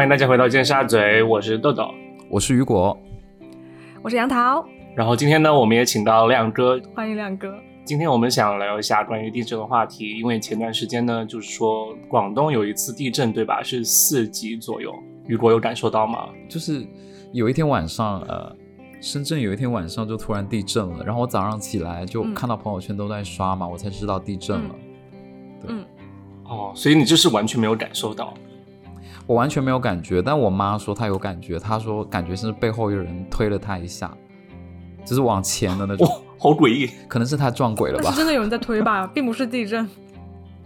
欢迎大家回到尖沙咀，我是豆豆，我是雨果，我是杨桃。然后今天呢，我们也请到亮哥，欢迎亮哥。今天我们想聊一下关于地震的话题，因为前段时间呢，就是说广东有一次地震，对吧？是四级左右，雨果有感受到吗？就是有一天晚上，呃，深圳有一天晚上就突然地震了，然后我早上起来就看到朋友圈都在刷嘛，我才知道地震了。嗯，哦，所以你就是完全没有感受到。我完全没有感觉，但我妈说她有感觉，她说感觉是背后有人推了她一下，就是往前的那种，好诡异，可能是她撞鬼了吧？是真的有人在 推吧，并不是地震。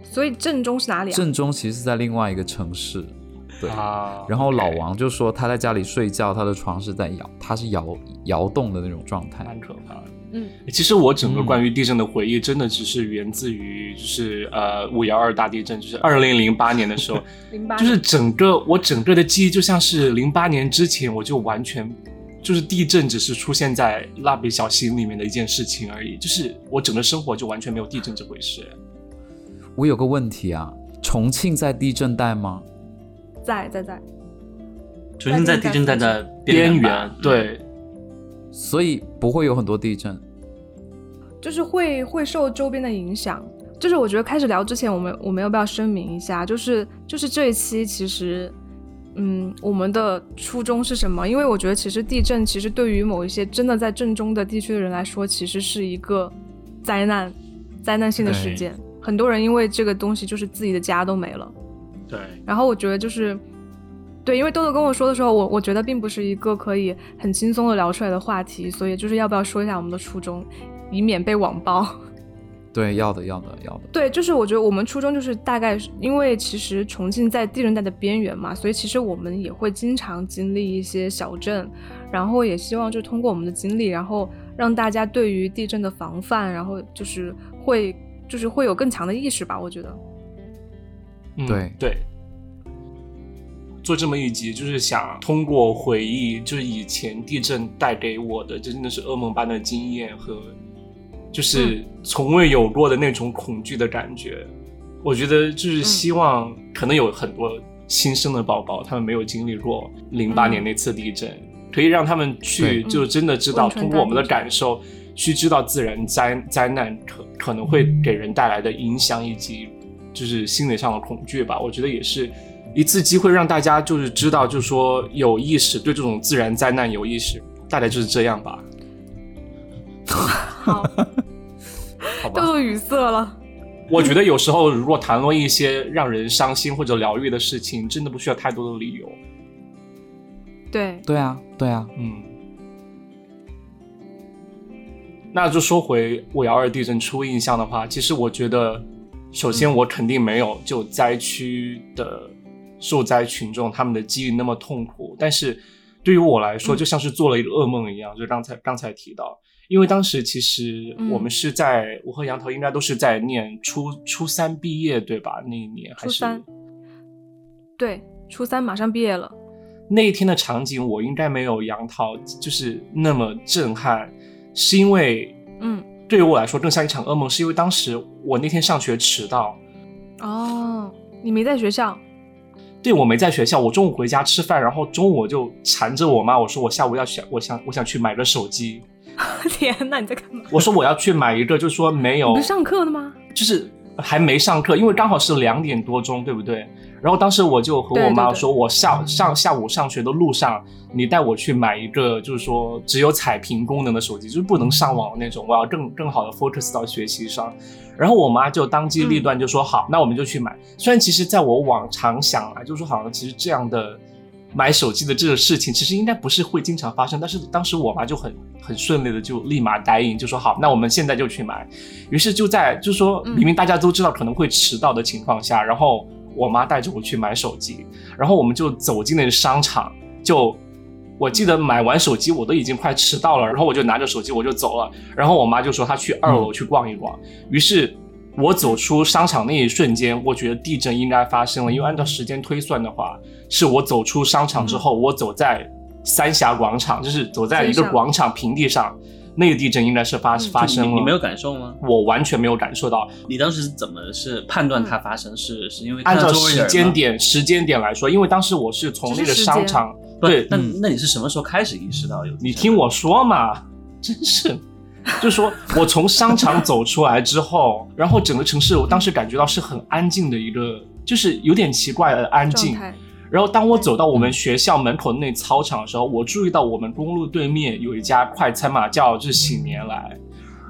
所以震中是哪里啊？震中其实是在另外一个城市，对。啊、然后老王就说他在家里睡觉，他的床是在摇，他是摇摇动的那种状态，蛮可怕的。嗯，其实我整个关于地震的回忆，真的只是源自于就是呃五幺二大地震，就是二零零八年的时候，零八就是整个我整个的记忆就像是零八年之前，我就完全就是地震只是出现在蜡笔小新里面的一件事情而已，就是我整个生活就完全没有地震这回事。我有个问题啊，重庆在地震带吗？在在在，重庆在地震带的边缘对，所以不会有很多地震。就是会会受周边的影响。就是我觉得开始聊之前，我们我们要不要声明一下？就是就是这一期其实，嗯，我们的初衷是什么？因为我觉得其实地震其实对于某一些真的在震中的地区的人来说，其实是一个灾难灾难性的事件。很多人因为这个东西就是自己的家都没了。对，然后我觉得就是，对，因为豆豆跟我说的时候，我我觉得并不是一个可以很轻松的聊出来的话题，所以就是要不要说一下我们的初衷，以免被网暴。对，要的，要的，要的。对，就是我觉得我们初衷就是大概，因为其实重庆在地震带的边缘嘛，所以其实我们也会经常经历一些小震，然后也希望就通过我们的经历，然后让大家对于地震的防范，然后就是会就是会有更强的意识吧，我觉得。嗯对对，做这么一集就是想通过回忆，就是以前地震带给我的，真的是噩梦般的经验和，就是从未有过的那种恐惧的感觉。我觉得就是希望，可能有很多新生的宝宝，他们没有经历过零八年那次地震，可以让他们去就真的知道，通过我们的感受去知道自然灾灾难可可能会给人带来的影响以及就是心理上的恐惧吧。我觉得也是一次机会，让大家就是知道，就是说有意识对这种自然灾难有意识，大概就是这样吧。好，好吧，豆豆语塞了。我觉得有时候如果谈论一些让人伤心或者疗愈的事情，真的不需要太多的理由。对，对啊，对啊，嗯，那就说回五幺二地震初印象的话，其实我觉得，首先我肯定没有就灾区的受灾群众他们的记忆那么痛苦，但是对于我来说，嗯就像是做了一个噩梦一样。就刚才刚才提到，因为当时其实嗯我们是在、我和杨桃应该都是在念初初三毕业对吧？那一年还是初三，对，初三马上毕业了。那一天的场景，我应该没有杨桃就是那么震撼，是因为嗯，对于我来说更像一场噩梦，是因为当时我那天上学迟到，哦，你没在学校？对我没在学校，我中午回家吃饭，然后中午我就缠着我妈，我说我下午要想，我想我想去买个手机，天呐，你在干嘛？我说我要去买一个，就说没有你不是，上课的吗？就是还没上课，因为刚好是两点多钟，对不对？然后当时我就和我妈说，我下上下午上学的路上，你带我去买一个，就是说只有彩屏功能的手机，就是不能上网的那种，我要更更好的 focus 到学习上。然后我妈就当机立断就说、好，那我们就去买。虽然其实在我往常想来，就是说好像其实这样的买手机的这个事情，其实应该不是会经常发生，但是当时我妈就很很顺利的就立马答应，就说好，那我们现在就去买。于是就在就是说嗯明明大家都知道可能会迟到的情况下，然后我妈带着我去买手机，然后我们就走进那个商场，就我记得买完手机我都已经快迟到了，然后我就拿着手机我就走了，然后我妈就说她去二楼去逛一逛，于是。我走出商场那一瞬间，我觉得地震应该发生了，因为按照时间推算的话，是我走出商场之后，我走在三峡广场，就是走在一个广场平地上，那个地震应该是发发生了。你没有感受吗？我完全没有感受到。你当时是怎么是判断它发生？是是因为按照时间点时间点来说，因为当时我是从那个商场，对，那那你是什么时候开始意识到有？你听我说嘛，真是，就说我从商场走出来之后，然后整个城市，我当时感觉到是很安静的一个，就是有点奇怪的安静。然后当我走到我们学校门口那操场的时候，我注意到我们公路对面有一家快餐嘛，叫就是喜年来。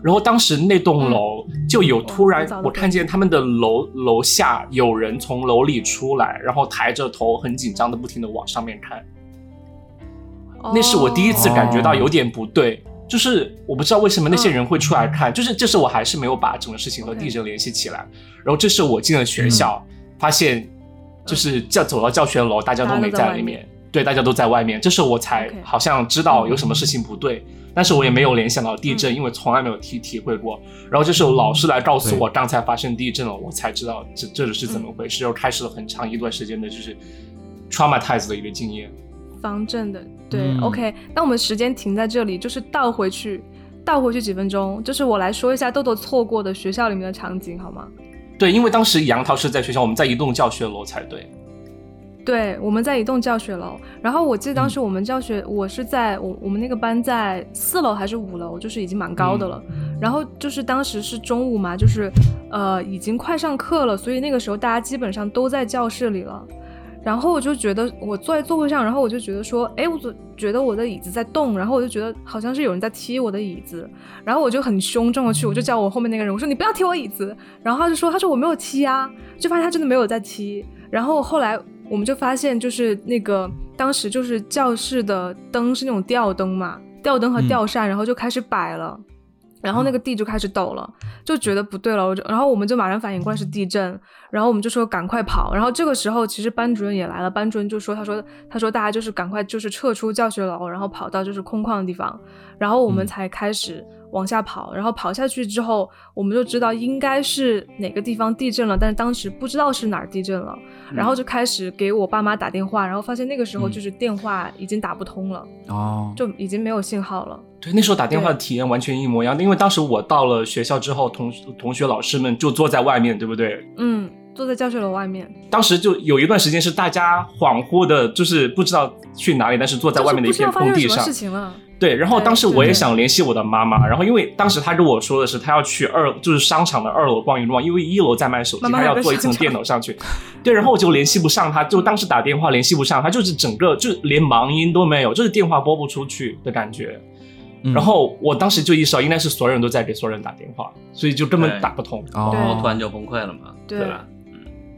然后当时那栋楼就有突然，我看见他们的楼楼下有人从楼里出来，然后抬着头很紧张的不停的往上面看。那是我第一次感觉到有点不对，就是我不知道为什么那些人会出来看，就是这是我还是没有把整个事情和地震联系起来。然后这是我进了学校，发现。就是教走到教学楼，大家都没在里面，对，大家都在外面。这时候我才好像知道有什么事情不对，但是我也没有联想到地震，因为从来没有体体会过。然后这时候老师来告诉我刚才发生地震了，我才知道这这里是怎么回事，又开始了很长一段时间的就是 traumatize 的一个经验。方正的，对，OK。那我们时间停在这里，就是倒回去，倒回去几分钟，就是我来说一下豆豆错过的学校里面的场景，好吗？对，因为当时杨桃是在学校，我们在一栋教学楼才对。对，我们在一栋教学楼。然后我记得当时我们教学，我是在我我们那个班在四楼还是五楼，就是已经蛮高的了。然后就是当时是中午嘛，就是呃已经快上课了，所以那个时候大家基本上都在教室里了。然后我就觉得我坐在座位上，然后我就觉得说，哎，我总觉得我的椅子在动，然后我就觉得好像是有人在踢我的椅子，然后我就很凶重的去，我就叫我后面那个人，我说你不要踢我椅子，然后他就说，他说我没有踢啊，就发现他真的没有在踢，然后后来我们就发现就是那个当时就是教室的灯是那种吊灯嘛，吊灯和吊扇，然后就开始摆了。然后那个地就开始抖了，就觉得不对了，我就然后我们就马上反应过来是地震，然后我们就说赶快跑。然后这个时候其实班主任也来了，班主任就说他说他说大家就是赶快就是撤出教学楼，然后跑到就是空旷的地方，然后我们才开始。往下跑，然后跑下去之后，我们就知道应该是哪个地方地震了，但是当时不知道是哪儿地震了，然后就开始给我爸妈打电话，然后发现那个时候就是电话已经打不通了，哦，就已经没有信号了。对，那时候打电话的体验完全一模一样，因为当时我到了学校之后，同同学老师们就坐在外面，对不对？嗯，坐在教学楼外面。当时就有一段时间是大家恍惚的，就是不知道去哪里，但是坐在外面的一片空地上。事情了。对，然后当时我也想联系我的妈妈，然后因为当时她跟我说的是她要去二，就是商场的二楼逛一逛，因为一楼在卖手机，她要坐一层电脑上去。对，然后我就联系不上她，就当时打电话联系不上她，就是整个就连忙音都没有，就是电话拨不出去的感觉。然后我当时就意识到，应该是所有人都在给所有人打电话，所以就根本打不通。然后，突然就崩溃了嘛，对吧？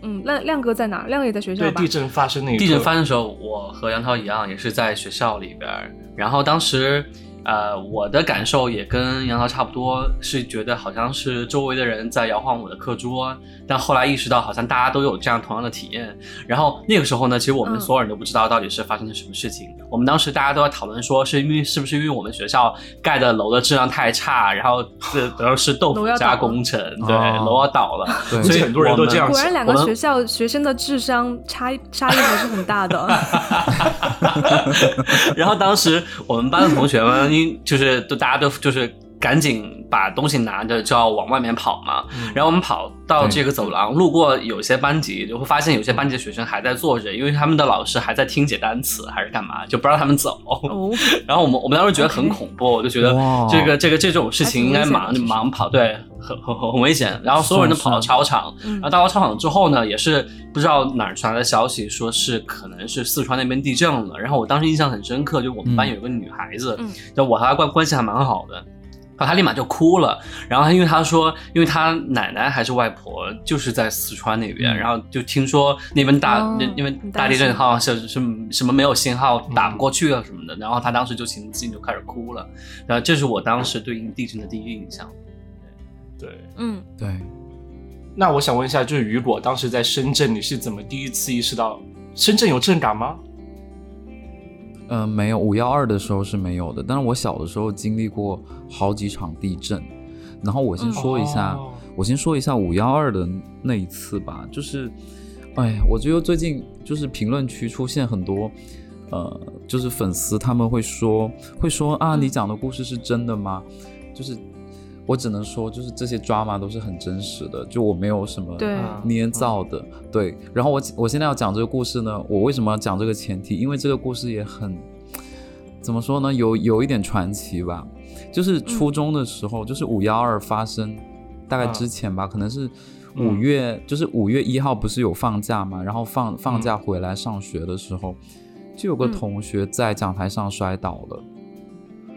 嗯，亮亮哥在哪？亮哥也在学校对，地震发生那地震发生的时候，我和杨涛一样，也是在学校里边。然后当时。呃，我的感受也跟杨桃差不多，是觉得好像是周围的人在摇晃我的课桌，但后来意识到好像大家都有这样同样的体验。然后那个时候呢，其实我们所有人都不知道到底是发生了什么事情。我们当时大家都在讨论说，是因为是不是因为我们学校盖的楼的质量太差，然后这 都是豆腐渣工程，对，楼要倒了。所以很多人都这样。果然两个学校学生的智商差差异还是很大的。然后当时我们班的同学们。就是都大家都就是赶紧把东西拿着就要往外面跑嘛，然后我们跑到这个走廊，路过有些班级，就会发现有些班级的学生还在坐着，因为他们的老师还在听解单词还是干嘛，就不让他们走。然后我们我们当时觉得很恐怖，我就觉得这个这个这种事情应该忙忙跑，对，很很很危险。然后所有人都跑到操场，然后到了操场之后呢，也是不知道哪儿传来的消息，说是可能是四川那边地震了。然后我当时印象很深刻，就我们班有个女孩子，就我和她关关系还蛮好的。然后他立马就哭了，然后因为他说，因为他奶奶还是外婆就是在四川那边，然后就听说那边大，因为大地震好像是是什么没有信号打不过去啊什么的，然后他当时就情不自禁就开始哭了，然后这是我当时对应地震的第一印象。对，嗯，对。那我想问一下，就是雨果当时在深圳，你是怎么第一次意识到深圳有震感吗？嗯，没有五幺二的时候是没有的，但是我小的时候经历过好几场地震。然后我先说一下，我先说一下五幺二的那一次吧。就是，哎，我觉得最近就是评论区出现很多，呃，就是粉丝他们会说会说啊，你讲的故事是真的吗？就是我只能说，就是这些 drama 都是很真实的，就我没有什么捏造的。对，然后我我现在要讲这个故事呢，我为什么要讲这个前提？因为这个故事也很怎么说呢？有有一点传奇吧。就是初中的时候，就是五幺二发生大概之前吧，可能是五月，就是五月一号不是有放假嘛？然后放放假回来上学的时候，就有个同学在讲台上摔倒了。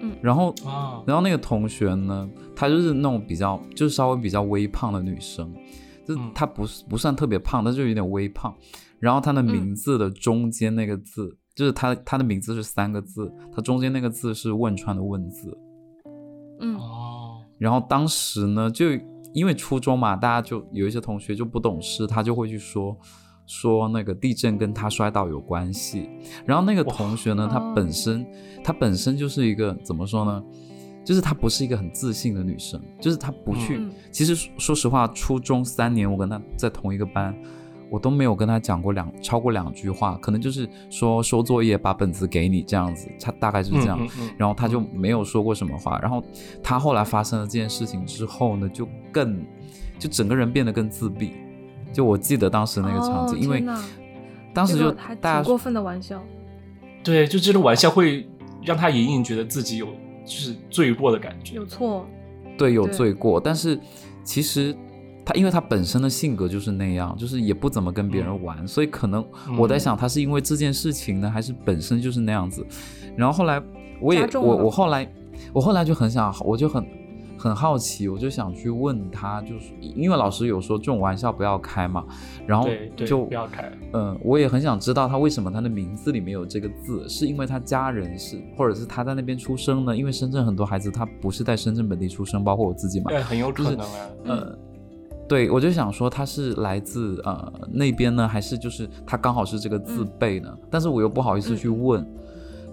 嗯，然后啊，然后那个同学呢，她就是那种比较，就是稍微比较微胖的女生，就她不是不算特别胖，但就有点微胖。然后她的名字的中间那个字，就是她她的名字是三个字，她中间那个字是汶川的汶字。嗯哦，然后当时呢，就因为初中嘛，大家就有一些同学就不懂事，他就会去说说那个地震跟他摔倒有关系。然后那个同学呢，他哦本身他本身就是一个怎么说呢？就是她不是一个很自信的女生，就是她不去。嗯其实说说实话，初中三年我跟她在同一个班，我都没有跟她讲过两超过两句话，可能就是说收作业把本子给你这样子，她大概就是这样。嗯嗯嗯然后她就没有说过什么话。然后她后来发生了这件事情之后呢，就更就整个人变得更自闭。就我记得当时那个场景，哦因为当时就大家过分的玩笑。对，就这种玩笑会让她隐隐觉得自己有就是罪过的感觉有。错，对有罪过，但是其实他因为他本身的性格就是那样，就是也不怎么跟别人玩，所以可能我在想他是因为这件事情呢，还是本身就是那样子。然后后来我也我我后来我后来就很想，我就很很好奇，我就想去问他，就是因为老师有说这种玩笑不要开嘛，然后就不要开。嗯，我也很想知道他为什么他的名字里面有这个字，是因为他家人是，或者是他在那边出生呢？因为深圳很多孩子他不是在深圳本地出生，包括我自己嘛。对，很有可能啊。呃，对，我就想说他是来自呃那边呢，还是就是他刚好是这个字辈呢？但是我又不好意思去问。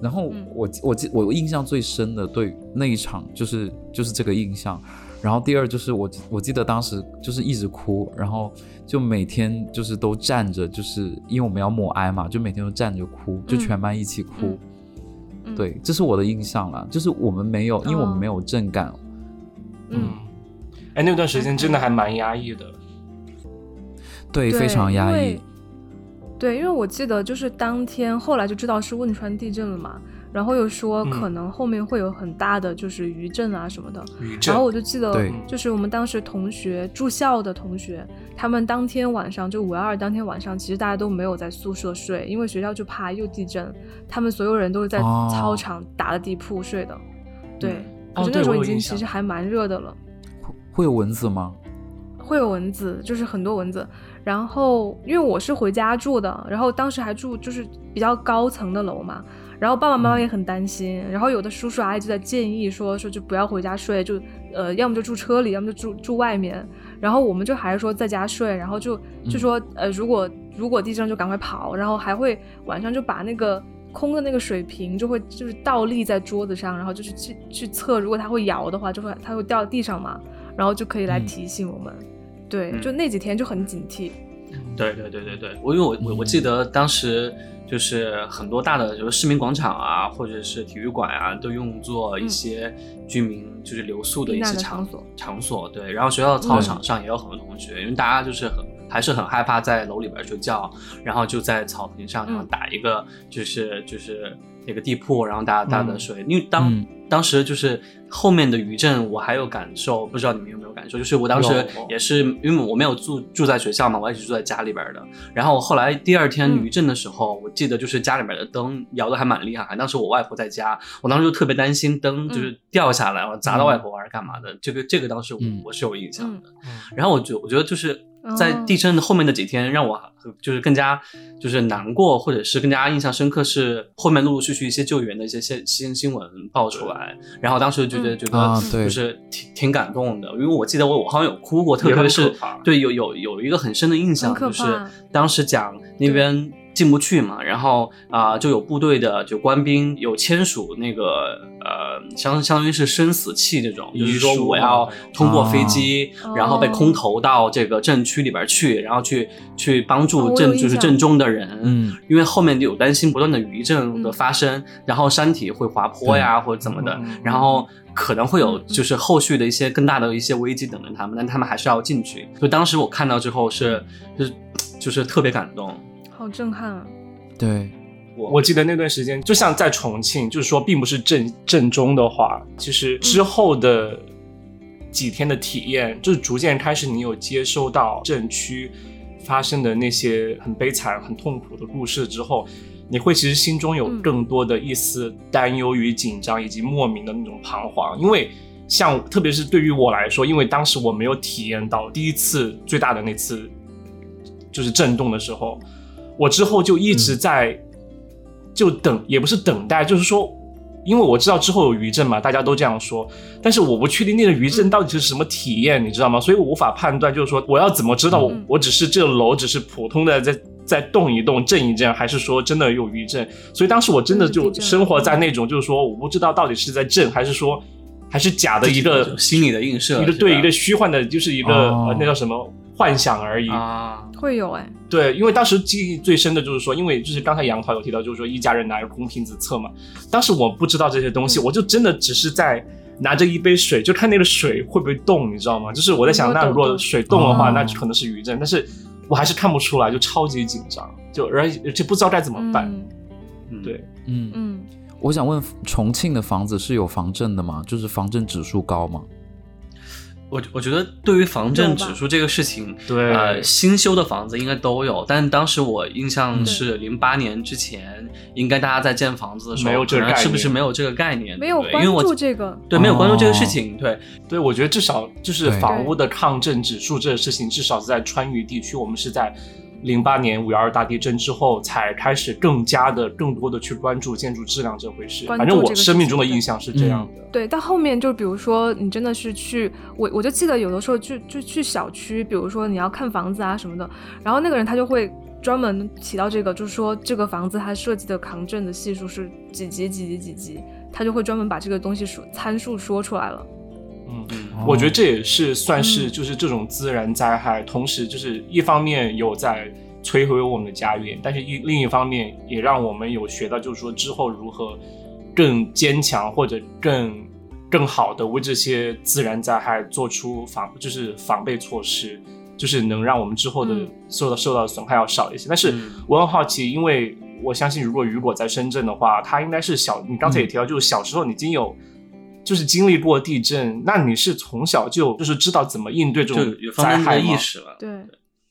然后嗯。我记我记我印象最深的对那一场就是就是这个印象，然后第二就是我我记得当时就是一直哭，然后就每天就是都站着，就是因为我们要默哀嘛，就每天都站着哭，就嗯。全班一起哭。嗯。嗯，对，这是我的印象啦，就是我们没有，因为我们没有震感，嗯，哎，那段时间真的还蛮压抑的。对，对非常压抑。对，因为我记得就是当天后来就知道是汶川地震了嘛，然后又说嗯可能后面会有很大的就是余震啊什么的，余震然后我就记得，就是我们当时同学住校的同学，他们当天晚上就五幺二当天晚上，其实大家都没有在宿舍睡，因为学校就怕又地震，他们所有人都是在哦操场打的地铺睡的。对，可哦对是那时候已经其实还蛮热的了。会有蚊子吗？会有蚊子，就是很多蚊子。然后因为我是回家住的，然后当时还住就是比较高层的楼嘛，然后爸爸妈妈也很担心，然后有的叔叔阿姨就在建议说说就不要回家睡，就呃要么就住车里，要么就住住外面。然后我们就还是说在家睡，然后就就说呃如果如果地震就赶快跑，然后还会晚上就把那个。空的那个水瓶就会就是倒立在桌子上，然后就是去去测，如果它会摇的话，就会它会掉到地上嘛，然后就可以来嗯提醒我们。对，嗯。就那几天就很警惕。对对对对对，我因为我我我记得当时就是很多大的，就是市民广场啊，或者是体育馆啊，都用作一些居民就是留宿的一些场所场所。对，然后学校的操场上也有很多同学，因为大家就是很还是很害怕在楼里边睡觉，然后就在草坪上，然后嗯。打一个就是就是那个地铺，然后大家大家的睡。因为当、嗯当时就是后面的余震，我还有感受，不知道你们有没有感受？就是我当时也是因为我没有住住在学校嘛，我一直住在家里边的。然后后来第二天嗯余震的时候，我记得就是家里边的灯摇的还蛮厉害。当时我外婆在家，我当时就特别担心灯就是掉下来，我砸到外婆还是干嘛的。这个这个当时我嗯我是有印象的。嗯然后我觉我觉得就是在哦地震的后面的几天，让我就是更加就是难过，或者是更加印象深刻，是后面陆陆续续一些救援的一些新新新闻爆出来，然后当时就觉得嗯。觉得就是挺挺感动的，因为我记得我我好像有哭过，特别是对有有有一个很深的印象，就是当时讲那边。进不去嘛，然后啊、就有部队的就官兵有签署那个呃相相当于是生死契这种，就是说我要通过飞机，哦然后被空投到这个镇区里边去，然后去去帮哦助镇就是镇中的人，嗯，因为后面有担心不断的余震的发生，然后山体会滑坡呀或者怎么的嗯，然后可能会有嗯就是后续的一些更大的一些危机等着他们，但他们还是要进去。就当时我看到之后是就是就是特别感动。好震撼啊！对，我我记得那段时间，就像在重庆，就是说，并不是正正中的话，其实之后的几天的体验，就是逐渐开始，你有接收到震区发生的那些很悲惨、很痛苦的故事之后，你会其实心中有嗯更多的一丝担忧与紧张，以及莫名的那种彷徨，因为。像特别是对于我来说，因为当时我没有体验到第一次最大的那次就是震动的时候，我之后就一直在、就等，也不是等待，就是说，因为我知道之后有余震嘛，大家都这样说，但是我不确定那个余震到底是什么体验，你知道吗？所以我无法判断，就是说我要怎么知道我、嗯。我只是这个楼只是普通的在在动一动、震一震，还是说真的有余震？所以当时我真的就生活在那种，就是说我不知道到底是在震，还是说还是假的一个心理的映射，一个对一个虚幻的，就是一个、哦。呃那叫什么幻想而已。啊，会有哎，对，因为当时记忆最深的就是说，因为就是刚才杨桃有提到，就是说一家人拿着空瓶子测嘛。当时我不知道这些东西，嗯我就真的只是在拿着一杯水，就看那个水会不会动，你知道吗？就是我在想，嗯那如果水动的话，哦那可能是余震，但是我还是看不出来，就超级紧张，就而且而且不知道该怎么办。嗯嗯对，嗯，嗯，我想问，重庆的房子是有防震的吗？就是防震指数高吗？我我觉得对于防震指数这个事情，对呃，新修的房子应该都有，但当时我印象嗯是零八年之前，应该大家在建房子的时候，没有这个概可能是不是没有这个概念？没有关对因为我注这个，对没有关注这个事哦情，对，对，我觉得至少就是房屋的抗震指数这个事情，至少是在川渝地区，我们是在零八年五幺二大地震之后才开始更加的、更多的去关注建筑质量这回事。关反正我生命中的印象是这样的。对，到后面就比如说你真的是去，我我就记得有的时候就就去小区，比如说你要看房子啊什么的，然后那个人他就会专门提到这个，就是说这个房子它设计的抗震的系数是几级几级几级，他就会专门把这个东西数参数说出来了。嗯，嗯我觉得这也是算是嗯就是这种自然灾害，同时就是一方面有在摧毁我们的家园，但是一另一方面也让我们有学到，就是说之后如何更坚强或者更更好的为这些自然灾害做出防就是防备措施，就是能让我们之后的嗯受到受到的损害要少一些。但是嗯我很好奇，因为我相信如果雨果在深圳的话，他应该是小，你刚才也提到，就是小时候你已经有。就是经历过地震，那你是从小就就是知道怎么应对这种灾害意识了。对，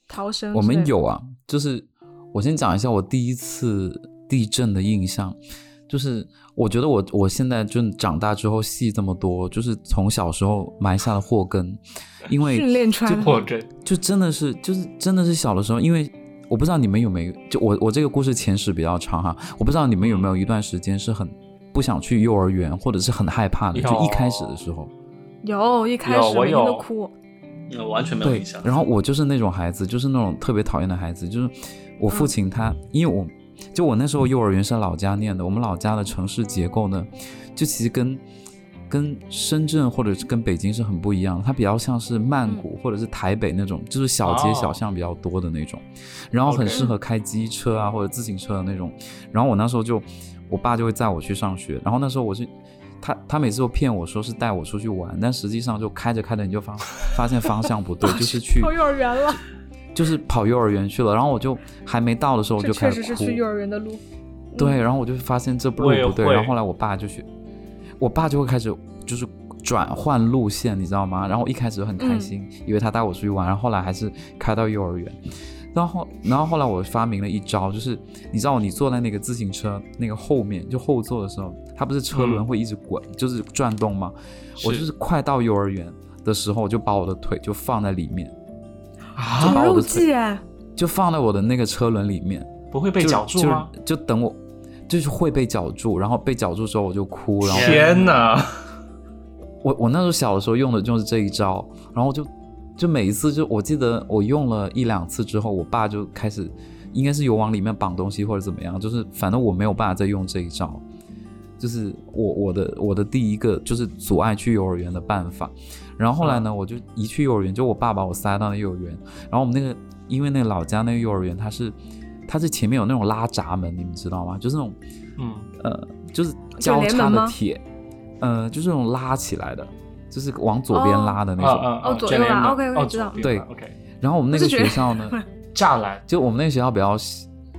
逃生我们有啊，就是我先讲一下我第一次地震的印象，就是我觉得我我现在就长大之后戏这么多，就是从小时候埋下了祸根，因为训练出来的或者就真的是就是真的是小的时候，因为我不知道你们有没有，就我我这个故事前史比较长哈，我不知道你们有没有一段时间是很不想去幼儿园，或者是很害怕的，就一开始的时候。有一开有我始每天都哭，嗯完全没有印象。，然后我就是那种孩子，就是那种特别讨厌的孩子，就是我父亲他，因为我就我那时候幼儿园是在老家念的，我们老家的城市结构呢，就其实跟跟深圳或者是跟北京是很不一样的，它比较像是曼谷或者是台北那种，就是小街哦小巷比较多的那种，然后很适合开机车啊或者自行车的那种。然后我那时候就，我爸就会载我去上学，然后那时候我是。他他每次都骗我说是带我出去玩，但实际上就开着开着你就发发现方向不对，就是去跑幼儿园了，就是跑幼儿园去了，然后我就还没到的时候我就开始哭，确实是去幼儿园的路。对，然后我就发现这路不对，然后后来我爸就去，我爸就会开始就是转换路线，你知道吗？然后我一开始很开心，以为他带我出去玩，然后后来还是开到幼儿园，然后然后后来我发明了一招，就是你知道你坐在那个自行车那个后面就后座的时候，它不是车轮嗯会一直滚，就是转动吗？我就是快到幼儿园的时候，我就把我的腿就放在里面，就好入把我的腿戏哎，就放在我的那个车轮里面。不会被绞住吗？就就等我，就是会被绞住，然后被绞住之后我就哭，然后天哪！我我那时候小的时候用的就是这一招，然后就就每一次就我记得我用了一两次之后，我爸就开始应该是有往里面绑东西或者怎么样，就是反正我没有办法再用这一招，就是我我的我的第一个就是阻碍去幼儿园的办法。然后后来呢，我就一去幼儿园，就我爸把我塞到那幼儿园，然后我们那个因为那个老家那个幼儿园它是它是前面有那种拉闸门，你们知道吗？就是那种嗯。呃就是交叉的铁，呃就是那种拉起来的，就是往左边拉的那种。哦，左右拉，OK OK，知道。对，OK。然后我们那个学校呢 栅栏，就我们那个学校比较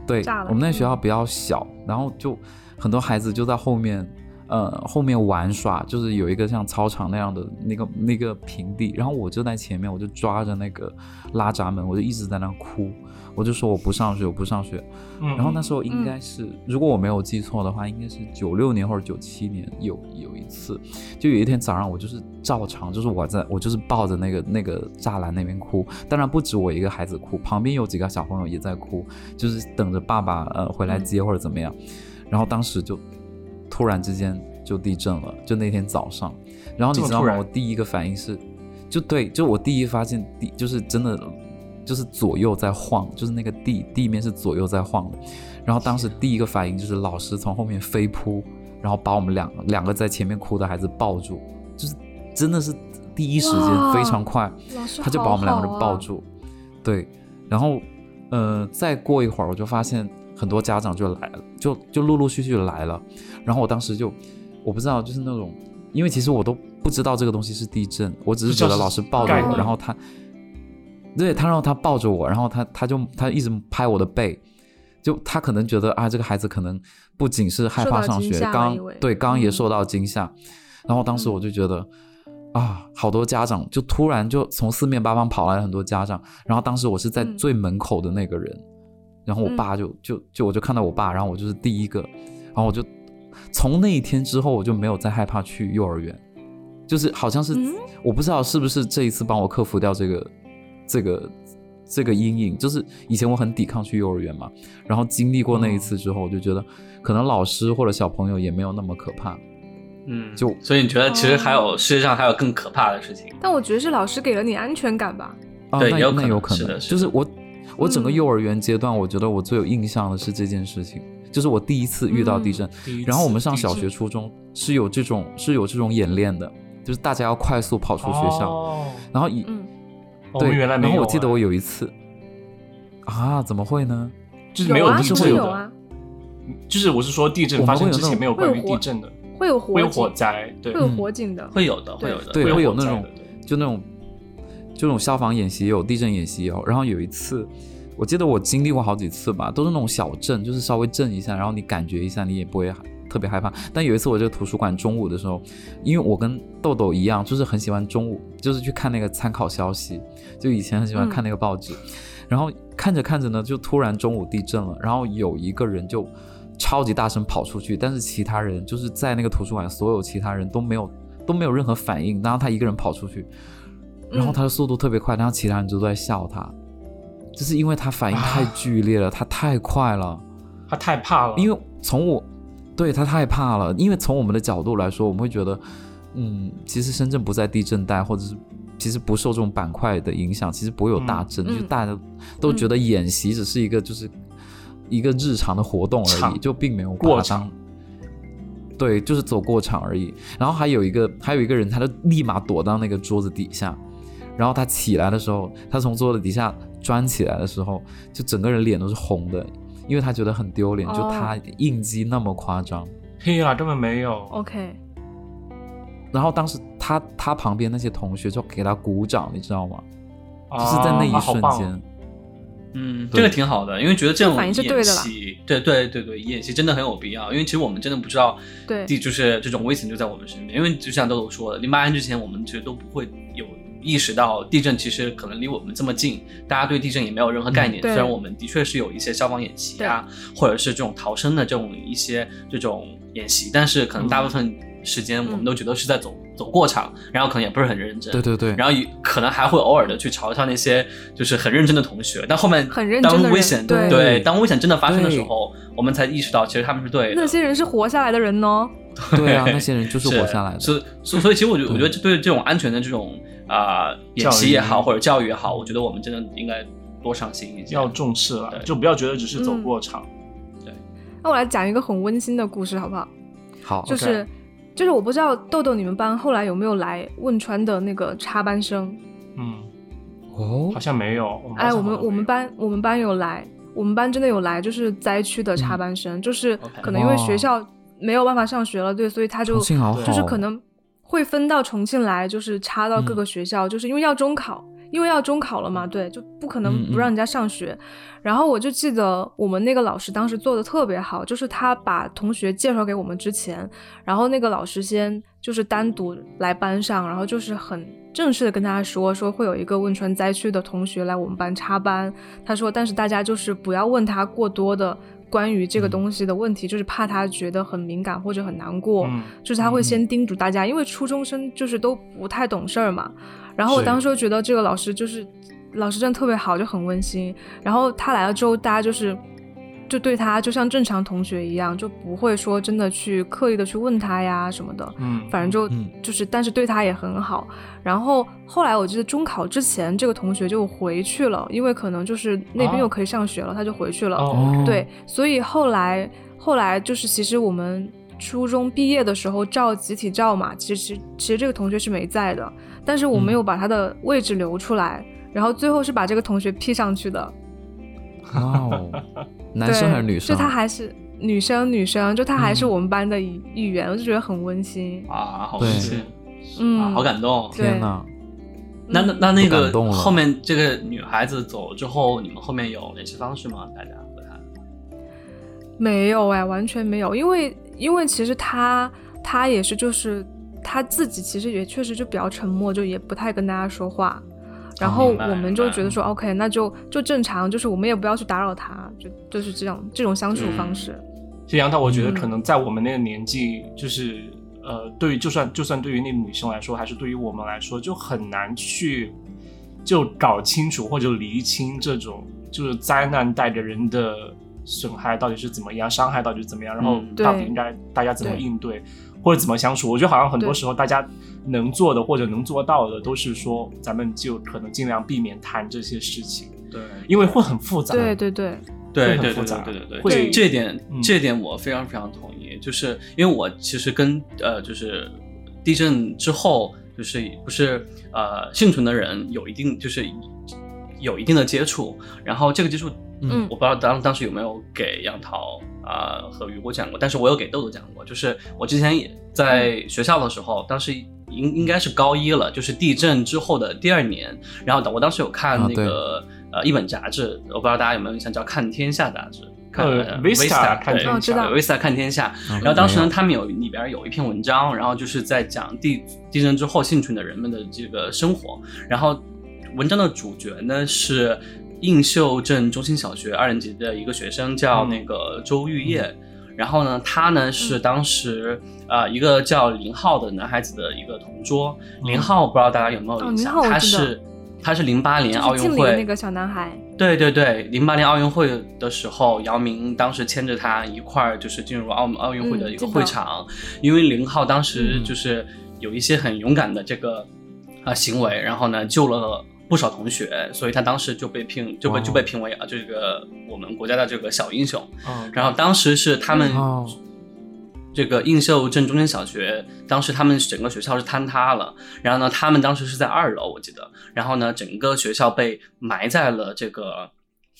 对，我们那个学校比较小，然后就很多孩子就在后面。呃，后面玩耍就是有一个像操场那样的那个那个平地，然后我就在前面，我就抓着那个拉闸门，我就一直在那哭，我就说我不上学，我不上学。然后那时候应该是，如果我没有记错的话，应该是九六年或者九七年有有一次，就有一天早上我就是照常，就是我在我就是抱着那个那个栅栏那边哭，当然不止我一个孩子哭，旁边有几个小朋友也在哭，就是等着爸爸呃回来接或者怎么样，然后当时就。突然之间就地震了，就那天早上，然后你知道吗？我第一个反应是，就对，就我第一发现地就是真的就是左右在晃，就是那个地地面是左右在晃的。然后当时第一个反应就是老师从后面飞扑，然后把我们两两个在前面哭的孩子抱住，就是真的是第一时间非常快，他就把我们两个人抱住。对，然后呃再过一会儿我就发现。很多家长就来了，就就陆陆续续来了，然后我当时就我不知道，就是那种，因为其实我都不知道这个东西是地震，我只是觉得老师抱着我，然后他，对他让他抱着我，然后他他就他一直拍我的背，就他可能觉得啊，这个孩子可能不仅是害怕上学，刚对刚也受到惊吓，然后当时我就觉得啊，好多家长就突然就从四面八方跑来了很多家长，然后当时我是在最门口的那个人。然后我爸就就就我就看到我爸，然后我就是第一个，然后我就从那一天之后我就没有再害怕去幼儿园，就是好像是我不知道是不是这一次帮我克服掉这个这个这个阴影，就是以前我很抵抗去幼儿园嘛，然后经历过那一次之后，我就觉得可能老师或者小朋友也没有那么可怕，嗯，就所以你觉得其实还有世界上还有更可怕的事情？但我觉得是老师给了你安全感吧？对，那那有可能，就是我。我整个幼儿园阶段，我觉得我最有印象的是这件事情，就是我第一次遇到地震。然后我们上小学、初中是有这种是有这种演练的，就是大家要快速跑出学校。然后以对，然后我记得我有一次啊，怎么会呢？就是没有，不是会有的。就是我是说地震发生之前没有关于地震的，会有会有火灾，对，会有火警的，会有的，会有的，对，会有那种就那种。这种消防演习也有，地震演习也有。然后有一次，我记得我经历过好几次吧，都是那种小震，就是稍微震一下，然后你感觉一下，你也不会特别害怕。但有一次，我这个图书馆中午的时候，因为我跟豆豆一样，就是很喜欢中午，就是去看那个参考消息，就以前很喜欢看那个报纸。然后看着看着呢，就突然中午地震了，然后有一个人就超级大声跑出去，但是其他人就是在那个图书馆，所有其他人都没有都没有任何反应，然后他一个人跑出去。然后他的速度特别快，然后其他人都在笑他，就是因为他反应太剧烈了，他太快了，他太怕了。因为从我对他太怕了，因为从我们的角度来说，我们会觉得，嗯，其实深圳不在地震带，或者是其实不受这种板块的影响，其实不会有大震，就大家都觉得演习只是一个就是一个日常的活动而已，就并没有过场。对，就是走过场而已。然后还有一个还有一个人，他就立马躲到那个桌子底下。然后他起来的时候，他从桌子底下钻起来的时候，就整个人脸都是红的，因为他觉得很丢脸，就他应激那么夸张。嘿呀，根本没有。OK。然后当时他他旁边那些同学就给他鼓掌，你知道吗？就是在那一瞬间。嗯，这个挺好的，因为觉得这种演习，对对对对，演戏真的很有必要。因为其实我们真的不知道，对，就是这种危险就在我们身边。因为就像豆豆说的，零八年之前，我们其实都不会有。意识到地震其实可能离我们这么近，大家对地震也没有任何概念。虽然我们的确是有一些消防演习啊，或者是这种逃生的这种一些这种演习，但是可能大部分时间我们都觉得是在走走过场，然后可能也不是很认真。对对对。然后可能还会偶尔的去嘲笑那些就是很认真的同学，但后面当危险对当危险真的发生的时候，我们才意识到其实他们是对。那些人是活下来的人呢。对啊，那些人就是活下来的。所以所以其实我觉得我觉得对这种安全的这种。啊，演习也好，或者教育也好，我觉得我们真的应该多上心一些，要重视了，就不要觉得只是走过场。对那我来讲一个很温馨的故事，好不好？好，就是就是我不知道豆豆你们班后来有没有来汶川的那个插班生？嗯，哦好，像没有。哎，我们我们班我们班有来，我们班真的有来，就是灾区的插班生，就是可能因为学校没有办法上学了，对，所以他就就是可能会分到重庆来，就是插到各嗯个学校，就是因为要中考，因为要中考了嘛，对，就不可能不让人家上学。然后我就记得我们那个老师当时做的特别好，就是他把同学介绍给我们之前，然后那个老师先就是单独来班上，然后就是很正式的跟大家说，说会有一个汶川灾区的同学来我们班插班。他说，但是大家就是不要问他过多的关于这个东西的问题，就是怕他觉得很敏感或者很难过。嗯就是他会先叮嘱大家，因为初中生就是都不太懂事儿嘛。然后我当时就觉得这个老师就是老师真的特别好，就很温馨。然后他来了之后，大家就是就对他就像正常同学一样，就不会说真的去刻意的去问他呀什么的。嗯，反正就、嗯就是，但是对他也很好。然后后来我记得中考之前，这个同学就回去了，因为可能就是那边啊又可以上学了，他就回去了。哦，对，所以后来后来就是，其实我们初中毕业的时候照集体照嘛，其实其实其实这个同学是没在的，但是我没有把他的位置留出来，然后最后是把这个同学 P 上去的。哇哦，男生还是女生？就他还是女生，女生，就他还是嗯我们班的一一员，我就觉得很温馨。啊，好温馨，嗯，啊，好感动。对天哪！那那那那个后面这个女孩子走了之后，你们后面有联系方式吗？大家和她？没有哎，完全没有，因为因为其实她她也是就是她自己其实也确实就比较沉默，就也不太跟大家说话。然后我们就觉得说，OK，那就就正常，就是我们也不要去打扰他，就就是这样这种相处方式。其实杨涛，我觉得嗯可能在我们那个年纪，就是呃，对于就算就算对于那个女生来说，还是对于我们来说，就很难去就搞清楚或者厘清这种就是灾难带给人的损害到底是怎么样，伤害到底是怎么样，然后到底应该大家怎么对应对，或者怎么相处。我觉得好像很多时候大家能做的或者能做到的，都是说咱们就可能尽量避免谈这些事情，对。因为会很复杂。对对对，对对对会很复杂。对对对会，这这点嗯。这点我非常非常同意，就是因为我其实跟呃就是地震之后就是不是呃幸存的人有一定就是有一定的接触，然后这个接触嗯我不知道当当时有没有给杨桃啊、和雨果讲过，但是我有给豆豆讲过，就是我之前也在学校的时候，当时应应该是高一了，就是地震之后的第二年，然后我当时有看那个、呃一本杂志，我不知道大家有没有印象，叫《看天下》杂志。看呃，Vista 看天下知道，Vista 看天下。嗯然后当时呢，他们有里边有一篇文章，然后就是在讲地地震之后幸存的人们的这个生活。然后文章的主角呢是映秀镇中心小学二年级的一个学生，叫嗯那个周玉叶。然后呢，他呢是当时呃一个叫林浩的男孩子的一个同桌。嗯林浩不知道大家有没有印象？他是他是零八年奥运会那个小男孩。对对对，零八年奥运会的时候，姚明当时牵着他一块儿就是进入奥奥运会的一个会场，因为林浩当时嗯就是有一些很勇敢的这个啊、行为，然后呢救了不少同学，所以他当时就被评就被哦就被评为啊这个我们国家的这个小英雄。嗯，然后当时是他们哦这个映秀镇中心小学，当时他们整个学校是坍塌了，然后呢，他们当时是在二楼，我记得，然后呢，整个学校被埋在了这个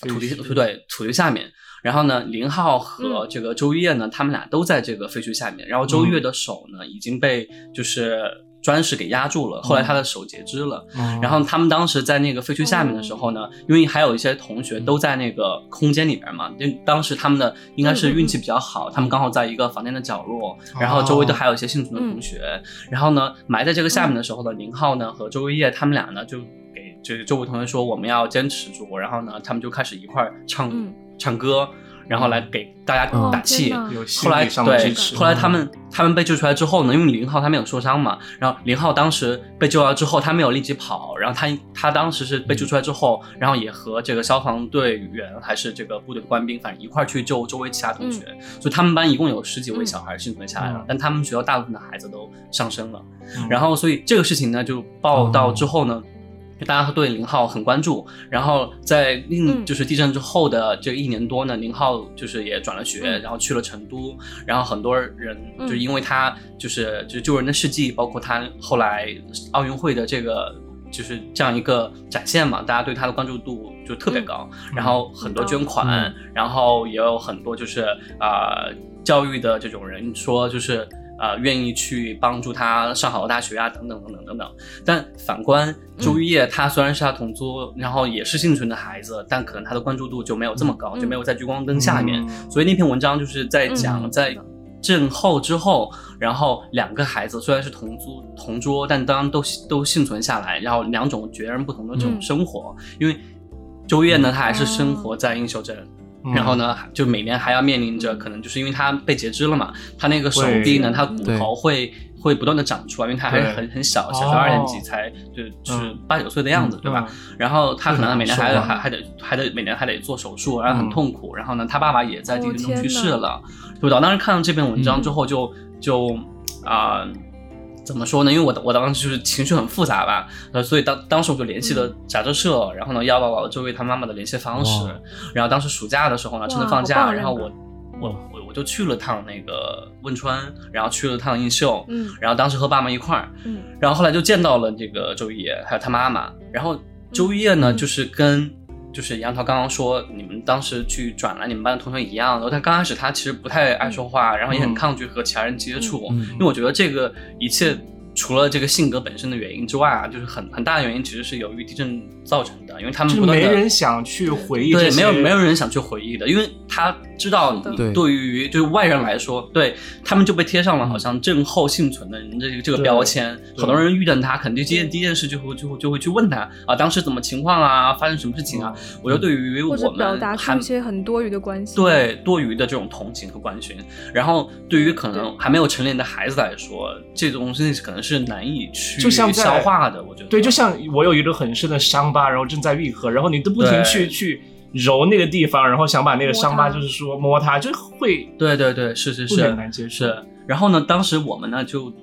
土地废墟不对土地下面。然后呢，林浩和这个周一叶呢，他们俩都在这个废墟下面。然后周一叶的手呢，已经被就是砖石给压住了，后来他的手截肢了。嗯然后他们当时在那个废墟下面的时候呢，因为还有一些同学都在那个空间里边嘛，因为当时他们的应该是运气比较好，他们刚好在一个房间的角落，然后周围都还有一些幸存的同学。然后呢，埋在这个下面的时候呢，林浩呢和周一叶他们俩呢就给这个周围同学说我们要坚持住，然后呢，他们就开始一块儿唱、嗯唱歌，然后来给大家哦打气。后来对，，后来他们他们被救出来之后呢，因为林浩他没有受伤嘛，然后林浩当时被救出来之后，他没有立即跑，然后他他当时是被救出来之后，然后也和这个消防队员还是这个部队的官兵，反正一块儿去救周围其他同学，所以他们班一共有十几位小孩幸存下来了，嗯。但他们学校大部分的孩子都上升了，嗯。然后所以这个事情呢就报道之后呢。大家对宁浩很关注。然后在另嗯就是地震之后的这一年多呢，宁浩就是也转了学，嗯然后去了成都，然后很多人嗯就因为他就是就是救人的事迹，包括他后来奥运会的这个。就是这样一个展现嘛，大家对他的关注度就特别高，然后很多捐款，嗯然后也有很多就是啊、呃教育的这种人说就是呃愿意去帮助他上好的大学啊等等等等等等。但反观周玉叶，他虽然是他同桌，然后也是幸存的孩子，但可能他的关注度就没有这么高，嗯就没有在聚光灯下面。嗯所以那篇文章就是在讲在震后之后，然后两个孩子虽然是同租同桌，但当然都都幸存下来，然后两种截然不同的这种嗯生活。因为周月呢，嗯他还是生活在英秀镇。嗯。然后呢，就每年还要面临着可能就是因为他被截肢了嘛，他那个手臂呢，对他骨头会会不断的长出来，因为他还是很很小，小学哦。二年级才就就是嗯。八九岁的样子，对吧？嗯。然后他可能每年还得还还得还得每年还得做手术，然后很嗯。痛苦。然后呢，他爸爸也在地震中哦去世了。对我当时看到这篇文章嗯。之后就，就啊、怎么说呢？因为我我当时就是情绪很复杂吧，呃，所以当当时我就联系了杂志社，然后呢要到了周围他妈妈的联系方式，然后当时暑假的时候呢，趁着放假，然后我我我我就去了趟那个汶川，然后去了趟映秀，嗯然后当时和爸妈一块儿，嗯然后后来就见到了这个周玉叶，还有他妈妈。然后周玉叶呢，嗯就是跟就是杨桃刚刚说，你们当时去转来你们班的同学一样。然后他刚开始他其实不太爱说话，然后也很嗯抗拒和其他人接触，嗯因为我觉得这个一切。除了这个性格本身的原因之外啊，就是很很大的原因其实是由于地震造成的，因为他们没人想去回忆这对，没有没有人想去回忆的，因为他知道你对对于就是外人来说，对他们就被贴上了好像震后幸存的人这个这个标签。很多人遇见他，肯定第一件第一件事就会就会就会去问他啊，当时怎么情况啊，发生什么事情啊？我觉得对于我或者表们还达出一些很多余的关系。对多余的这种同情和关心，然后对于可能还没有成年的孩子来说，这种东西可能是难以去就像消化的。我觉得对，就像我有一个很深的伤疤，然后正在愈合，然后你都不停去去揉那个地方，然后想把那个伤疤，就是说摸它，就会对对对，是是是，很难接受。是，然后呢，当时我们呢就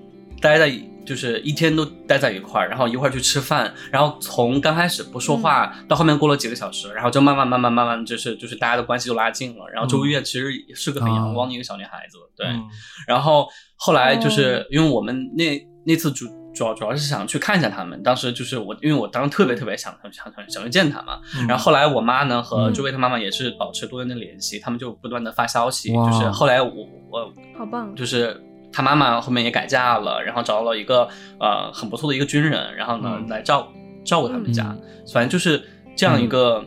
待在就是一天都待在一块儿，然后一块儿去吃饭，然后从刚开始不说话、到后面过了几个小时，然后就慢慢慢慢慢慢就是就是大家的关系就拉近了。然后周嗯月其实是个很阳光的一个小女孩子，对。嗯然后后来就是哦因为我们那那次主主要主要是想去看一下他们，当时就是我因为我当时特别特别想想想想想去见他嘛，嗯然后后来我妈呢和嗯周薇她妈妈也是保持多年的联系，他们就不断的发消息，哇就是后来我我好棒。就是他妈妈后面也改嫁了，然后找到了一个呃很不错的一个军人，然后呢、嗯来照照顾他们家，嗯反正就是这样一个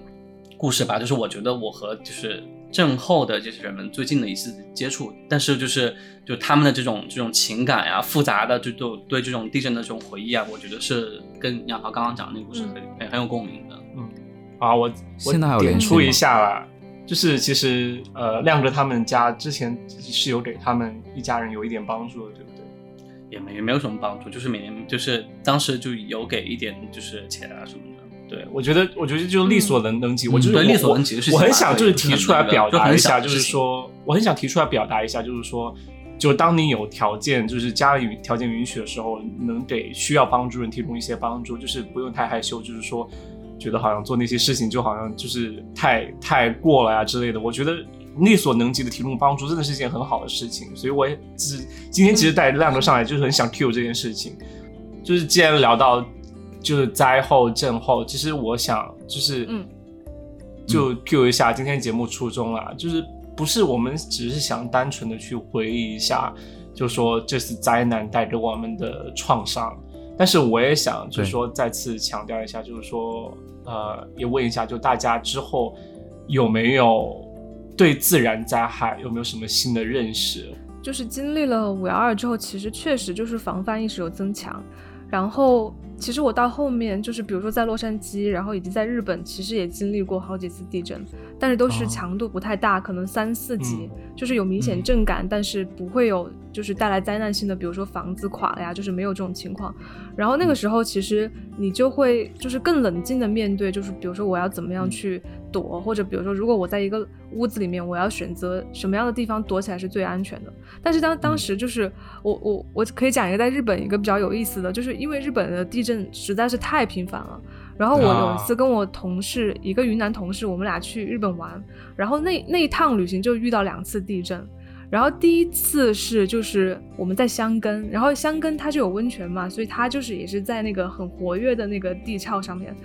故事吧。就是我觉得我和就是震后的这些人们最近的一次接触，但是就是就他们的这种这种情感呀、复杂的就就对这种地震的这种回忆啊，我觉得是跟杨桃刚刚讲的那个故事很、很很有共鸣的。嗯啊，我我现在还有点出一下啦，就是其实呃，亮哥他们家之前是有给他们一家人有一点帮助的，对不对？也没也没有什么帮助，就是每年就是当时就有给一点就是钱啊什么的。对，我觉得，我觉得就力所能能及，嗯我就是力所能及的事情我很想就是提出来表达一下，就是说，我很想提出来表达一下，就是说，就当你有条件，就是家里条件允许的时候，能给需要帮助人提供一些帮助，就是不用太害羞，就是说，觉得好像做那些事情就好像就是太太过了呀之类的。我觉得力所能及的提供帮助，真的是一件很好的事情。所以我也只今天其实带亮哥上来，就是很想 cue 这件事情。就是既然聊到就是灾后震后，其实我想就是嗯就 cue 一下今天节目初衷啦，就是不是我们只是想单纯的去回忆一下，就说这次灾难带给我们的创伤，但是我也想就是说再次强调一下，就是说呃也问一下，就大家之后有没有对自然灾害有没有什么新的认识？就是经历了五幺二之后，其实确实就是防范意识有增强。然后，其实我到后面就是，比如说在洛杉矶，然后以及在日本，其实也经历过好几次地震，但是都是哦强度不太大，可能三四级，嗯就是有明显嗯。震感，但是不会有就是带来灾难性的，比如说房子垮了呀，就是没有这种情况。然后那个时候，其实你就会就是更冷静的面对，就是比如说我要怎么样去躲，或者比如说如果我在一个屋子里面，我要选择什么样的地方躲起来是最安全的。但是当当时就是我我我可以讲一个在日本一个比较有意思的，就是因为日本的地震实在是太频繁了，然后我有一次跟我同事，一个云南同事，我们俩去日本玩，然后那那一趟旅行就遇到两次地震。然后第一次是就是我们在香根，然后香根它就有温泉嘛，所以它就是也是在那个很活跃的那个地壳上面。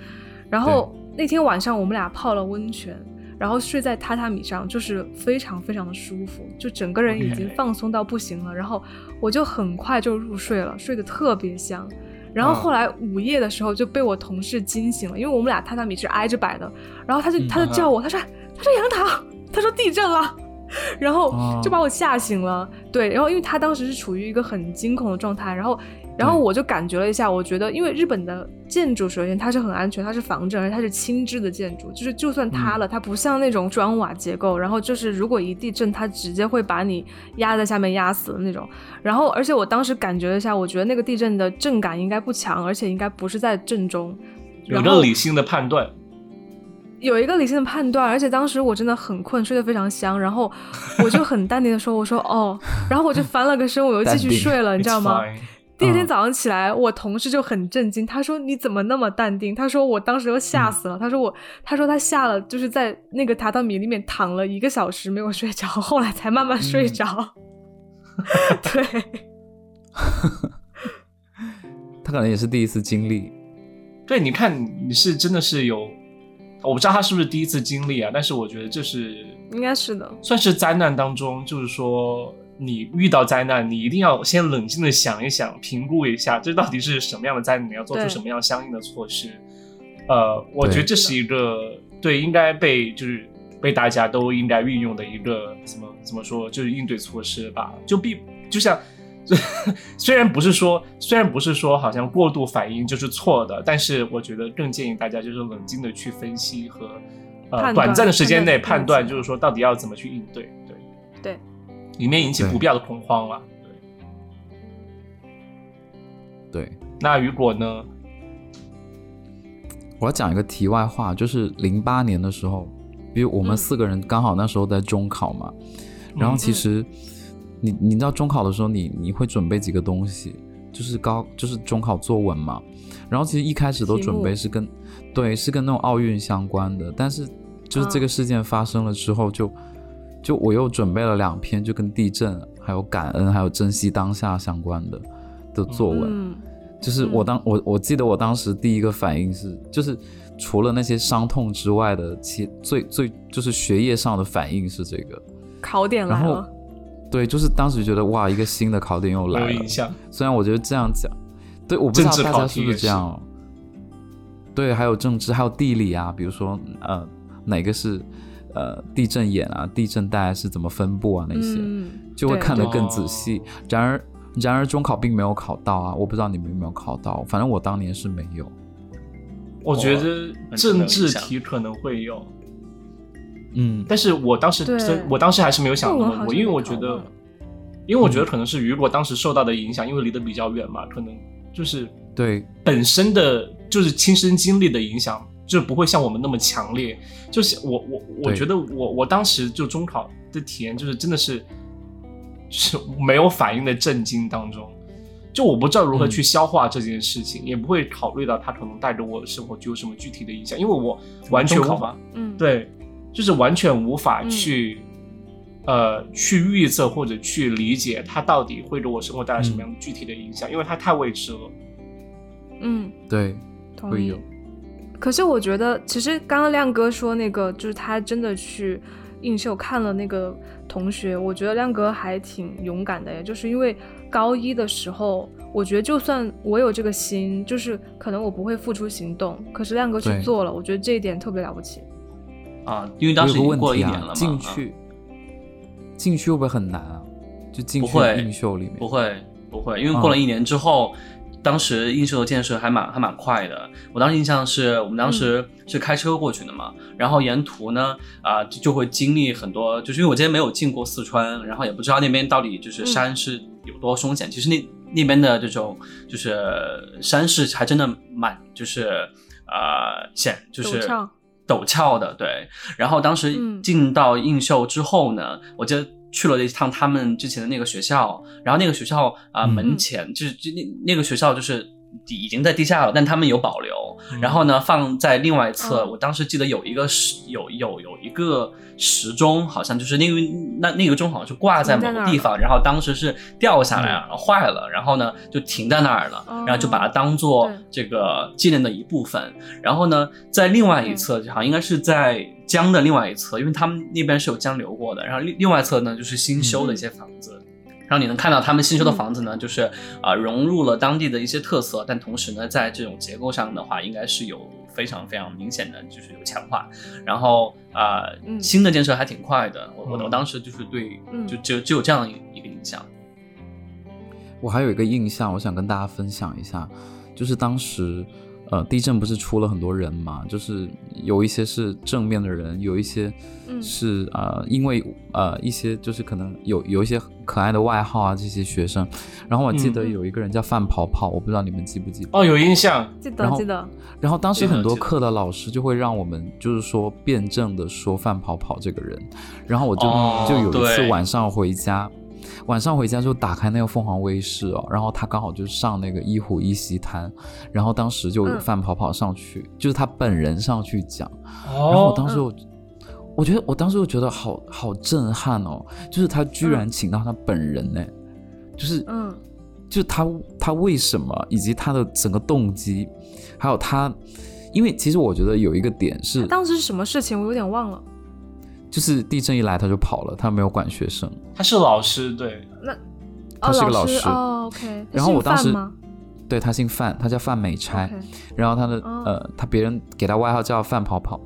然后那天晚上我们俩泡了温泉，然后睡在榻榻米上，就是非常非常的舒服，就整个人已经放松到不行了。然后我就很快就入睡了，睡得特别香。然后后来午夜的时候就被我同事惊醒了，因为我们俩榻榻米是挨着摆的，然后他就他就叫我，他说他说杨桃，他说地震了。然后就把我吓醒了，对，然后因为他当时是处于一个很惊恐的状态，然后，然后我就感觉了一下，我觉得，因为日本的建筑首先它是很安全，它是防震，而且它是轻质的建筑，就是就算塌了，它不像那种砖瓦结构，然后就是如果一地震，它直接会把你压在下面压死的那种。然后，而且我当时感觉了一下，我觉得那个地震的震感应该不强，而且应该不是在震中，有一个理性的判断。有一个理性的判断，而且当时我真的很困，睡得非常香，然后我就很淡定的说：“我说哦。”然后我就翻了个身，我又继续睡了，你知道吗？第二天早上起来，我同事就很震惊，他说：“你怎么那么淡定？”他说：“我当时都吓死了。”他说：“我，他说他吓了，就是在那个榻榻米里面躺了一个小时没有睡着，后来才慢慢睡着。” 对，他可能也是第一次经历。对，你看你是真的是有。我不知道他是不是第一次经历啊，但是我觉得这是应该是的，算是灾难当中，就是说你遇到灾难，你一定要先冷静的想一想，评估一下这到底是什么样的灾难，你要做出什么样相应的措施。呃，我觉得这是一个对应该被就是被大家都应该运用的一个怎么怎么说，就是应对措施吧，就必就像。虽然不是说，虽然不是说，好像过度反应就是错的，但是我觉得更建议大家就是冷静的去分析和呃短暂的时间内判断，就是说到底要怎么去应对，对对，以免引起不必要的恐慌了。对，那雨果呢？我要讲一个题外话，就是零八年的时候，比如我们四个人刚好那时候在中考嘛，然后其实。你你知道中考的时候，你你会准备几个东西，就是高就是中考作文嘛。然后其实一开始都准备是跟，对，是跟那种奥运相关的。但是就是这个事件发生了之后，就就我又准备了两篇，就跟地震、还有感恩、还有珍惜当下相关的的作文。就是我当我我记得我当时第一个反应是，就是除了那些伤痛之外的，其最最就是学业上的反应是这个考点来了。对，就是当时觉得哇，一个新的考点又来了。虽然我觉得这样讲，对，我不知道大家是不是这样。对，还有政治，还有地理啊，比如说呃，哪个是呃地震眼啊，地震带是怎么分布啊，那些就会看得更仔细。然而，然而中考并没有考到啊，我不知道你们有没有考到，反正我当年是没有。我觉得政治题可能会有。嗯，但是我当时，我当时还是没有想那么多，因为我觉得，因为我觉得可能是雨果当时受到的影响，因为离得比较远嘛，可能就是对本身的就是亲身经历的影响，就不会像我们那么强烈。就是我我我觉得我我当时就中考的体验，就是真的是是没有反应的震惊当中，就我不知道如何去消化这件事情，也不会考虑到它可能带给我的生活具有什么具体的影响，因为我完全无法，嗯，对。就是完全无法去，呃，去预测或者去理解它到底会给我生活带来什么样的具体的影响，因为它太未知了。嗯，对，会有。可是我觉得，其实刚刚亮哥说那个，就是他真的去映秀看了那个同学，我觉得亮哥还挺勇敢的，就是因为高一的时候，我觉得就算我有这个心，就是可能我不会付出行动，可是亮哥去做了，我觉得这一点特别了不起。啊，因为当时已经过一年了嘛，进去，进去会不会很难啊？就进去映秀里面，不会不会，因为过了一年之后，当时映秀的建设还蛮还蛮快的。我当时印象是我们当时是开车过去的嘛，然后沿途呢啊就会经历很多，就是因为我之前没有进过四川，然后也不知道那边到底就是山是有多凶险。其实那那边的这种就是山势还真的蛮就是呃险，就是。陡峭的，对。然后当时进到映秀之后呢，我就去了一趟他们之前的那个学校。然后那个学校啊，门前就是就那那个学校就是已经在地下了，但他们有保留。嗯然后呢，放在另外一侧，哦我当时记得有一个时有有有一个时钟，好像就是因为那那个钟好像是挂在某个地方，然后当时是掉下来了，坏了，然后呢就停在那儿了，哦然后就把它当做这个纪念的一部分。然后呢，在另外一侧，好像应该是在江的另外一侧，因为他们那边是有江流过的。然后另另外一侧呢，就是新修的一些房子。然后你能看到他们新修的房子呢，就是啊、呃融入了当地的一些特色，但同时呢，在这种结构上的话，应该是有非常非常明显的就是有强化。然后啊、呃嗯新的建设还挺快的。我我当时就是对，嗯就只有只有这样一一个印象。我还有一个印象，我想跟大家分享一下，就是当时，呃，地震不是出了很多人嘛，就是有一些是正面的人，有一些嗯是、呃，因为呃一些就是可能有有一些可爱的外号啊，这些学生。然后我记得嗯有一个人叫范跑跑，我不知道你们记不记得。哦，有印象，记得然后记得，然后当时很多课的老师就会让我们就是说辩证的说范跑跑这个人，然后我就、哦就有一次晚上回家，晚上回家就打开那个凤凰卫视哦，然后他刚好就上那个一虎一席谈，然后当时就有嗯范跑跑上去，就是他本人上去讲，然后哦我，当时我。我觉得，我当时就觉得好好震撼哦，就是他居然请到他本人呢，就是嗯就是他他为什么，以及他的整个动机，还有他，因为其实我觉得有一个点是，当时是什么事情我有点忘了。就是地震一来他就跑了，他没有管学生。他是老师，对，那他是个老师哦，OK。然后我当时对他姓范，他叫范美差然后他的、哦呃，他别人给他外号叫范跑跑。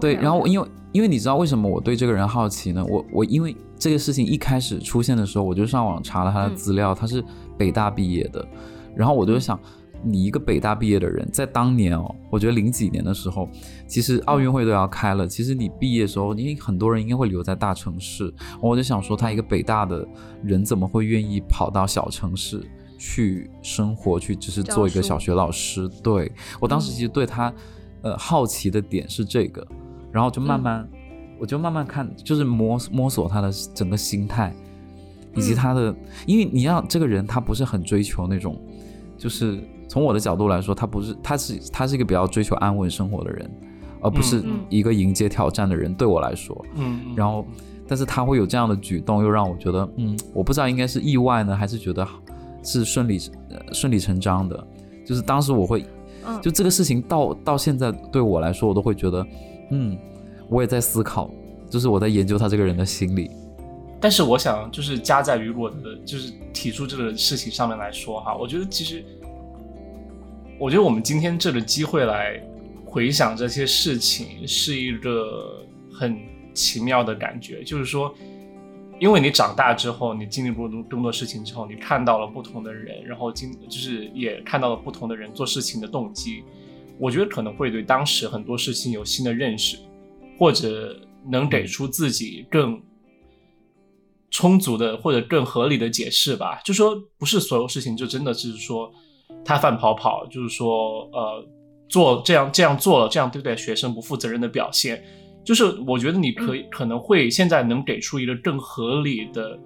对，然后因为因为你知道为什么我对这个人好奇呢？我我因为这个事情一开始出现的时候，我就上网查了他的嗯资料，他是北大毕业的，然后我就想。你一个北大毕业的人，在当年哦，我觉得零几年的时候，其实奥运会都要开了。其实你毕业的时候，因为很多人应该会留在大城市，我就想说，他一个北大的人怎么会愿意跑到小城市去生活，去只是做一个小学老师？对我当时其实对他，呃，好奇的点是这个，然后就慢慢，我就慢慢看，就是摸摸索他的整个心态，以及他的，因为你要这个人，他不是很追求那种，就是从我的角度来说，他不是，他是他是一个比较追求安稳生活的人，而不是一个迎接挑战的人。对我来说，嗯，嗯然后，但是他会有这样的举动，又让我觉得，嗯，我不知道应该是意外呢，还是觉得是顺理呃顺理成章的。就是当时我会，嗯就这个事情到到现在对我来说，我都会觉得，嗯，我也在思考，就是我在研究他这个人的心理。但是我想，就是加在于我的就是提出这个事情上面来说哈，我觉得其实，我觉得我们今天这个机会来回想这些事情，是一个很奇妙的感觉。就是说，因为你长大之后，你经历过更多事情之后，你看到了不同的人，然后经就是也看到了不同的人做事情的动机。我觉得可能会对当时很多事情有新的认识，或者能给出自己更充足的或者更合理的解释吧。就说不是所有事情就真的是说他范跑跑，就是说呃做这样这样做了，这样对待学生不负责任的表现。就是我觉得你可以、可能会现在能给出一个更合理的，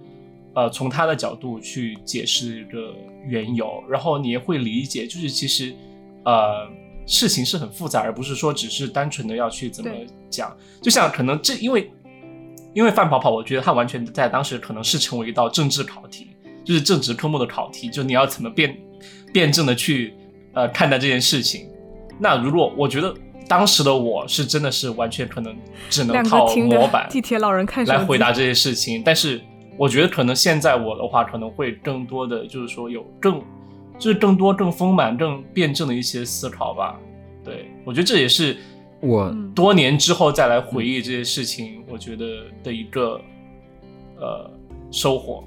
呃，从他的角度去解释一个缘由，然后你也会理解，就是其实呃事情是很复杂，而不是说只是单纯的要去怎么讲。就像可能这因为因为范跑跑，我觉得他完全在当时可能是成为一道政治考题，就是政治科目的考题，就你要怎么辩辩证的去呃看待这件事情。那如果我觉得当时的我是真的是完全可能只能两靠模板 地铁老人看来回答这些事情，但是我觉得可能现在我的话可能会更多的就是说有更就是更多更丰满更辩证的一些思考吧。对我觉得这也是我嗯多年之后再来回忆这些事情，我觉得的一个呃收获。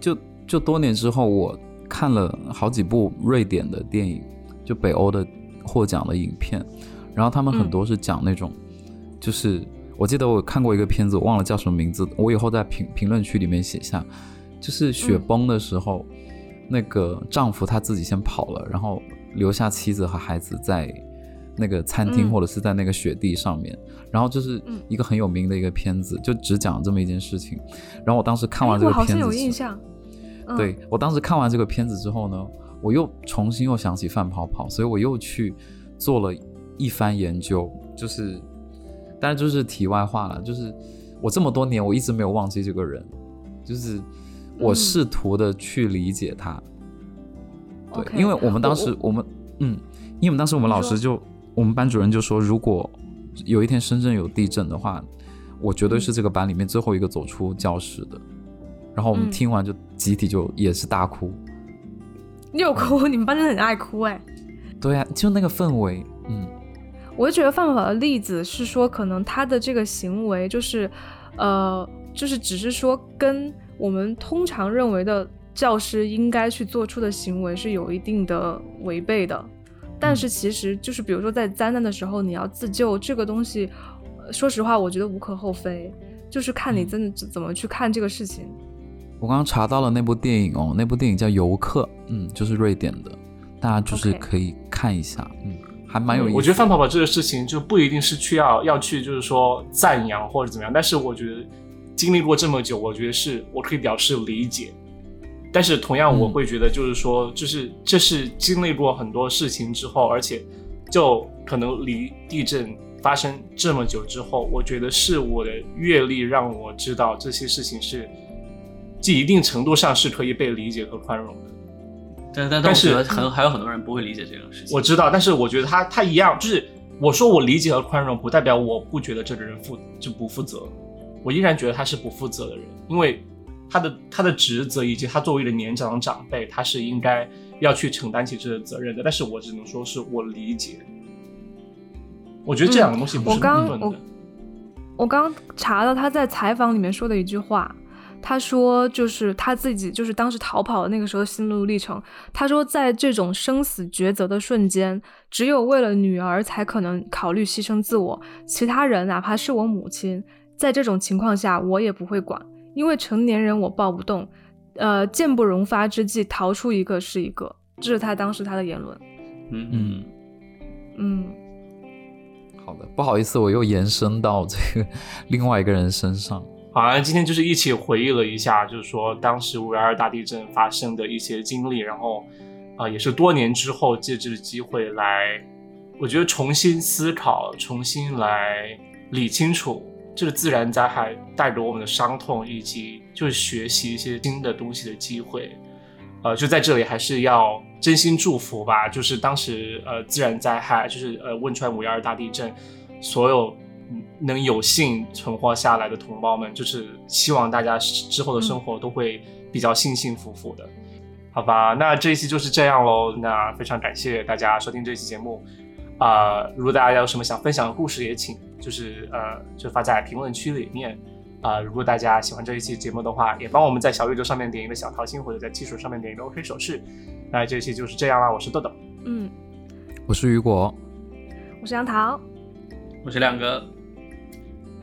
就就多年之后，我看了好几部瑞典的电影，就北欧的获奖的影片，然后他们很多是讲那种，就是我记得我看过一个片子，我忘了叫什么名字，我以后在评评论区里面写下，就是雪崩的时候，那个丈夫他自己先跑了，然后留下妻子和孩子在。那个餐厅嗯或者是在那个雪地上面，然后就是嗯一个很有名的一个片子，就只讲这么一件事情。然后我当时看完这个哎我好像片子之后，有印象。嗯。对我当时看完这个片子之后呢，我又重新又想起范跑跑，所以我又去做了一番研究，就是，但是就是题外话了，就是我这么多年我一直没有忘记这个人，就是我试图的去理解他，对，因为我们当时我们嗯，因为我们当时我们老师就我们班主任就说，如果有一天深圳有地震的话，我绝对是这个班里面最后一个走出教室的。然后我们听完就集体就也是大哭。你有哭？你们班真的很爱哭哎。对啊，就那个氛围，嗯。我就觉得范宝的例子是说，可能他的这个行为就是，呃，就是只是说跟我们通常认为的教师应该去做出的行为是有一定的违背的。但是其实就是，比如说在灾难的时候你要自救，这个东西，说实话，我觉得无可厚非，就是看你真的怎么去看这个事情。我刚刚查到了那部电影哦，那部电影叫《游客》，嗯，就是瑞典的，大家就是可以看一下，嗯，还蛮有意思。我觉得范跑跑这个事情就不一定是去要要去，就是说赞扬或者怎么样，但是我觉得经历过这么久，我觉得是我可以表示理解。但是同样，我会觉得就是说，就是这是经历过很多事情之后，而且就可能离地震发生这么久之后，我觉得是我的阅历让我知道这些事情是。即一定程度上是可以被理解和宽容的，但但但是很还有很多人不会理解这个事情。我知道，但是我觉得他他一样，就是我说我理解和宽容，不代表我不觉得这个人负就不负责，我依然觉得他是不负责的人，因为他的他的职责以及他作为一个年长的长辈，他是应该要去承担起这个责任的。但是我只能说是我理解，我觉得这两个东西不是矛盾的。我刚查到他在采访里面说的一句话。他说，就是他自己，就是当时逃跑的那个时候心路历程。他说，在这种生死抉择的瞬间，只有为了女儿才可能考虑牺牲自我，其他人哪怕是我母亲，在这种情况下我也不会管，因为成年人我抱不动。呃，箭不容发之际，逃出一个是一个，这是他当时他的言论。嗯嗯嗯，好的，不好意思，我又延伸到这个 另外一个人身上。好像今天就是一起回忆了一下，就是说当时五幺二大地震发生的一些经历，然后，啊，也是多年之后借这个机会来，我觉得重新思考，重新来理清楚这个自然灾害带给我们的伤痛，以及就是学习一些新的东西的机会，呃，就在这里还是要真心祝福吧，就是当时呃自然灾害，就是呃汶川五幺二大地震，所有。能有幸存活下来的同胞们，就是希望大家之后的生活都会比较幸幸福福的，好吧？那这一期就是这样喽。那非常感谢大家收听这期节目啊！如果大家有什么想分享的故事，也请就是呃就发在评论区里面啊。如果大家喜欢这一期节目的话，也帮我们在小宇宙上面点一个小桃心，或者在技术上面点一个 OK 手势。那这一期就是这样啦，我是豆豆，嗯，我是雨果，我是杨桃，我是亮哥。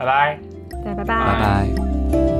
拜拜，拜拜，拜拜。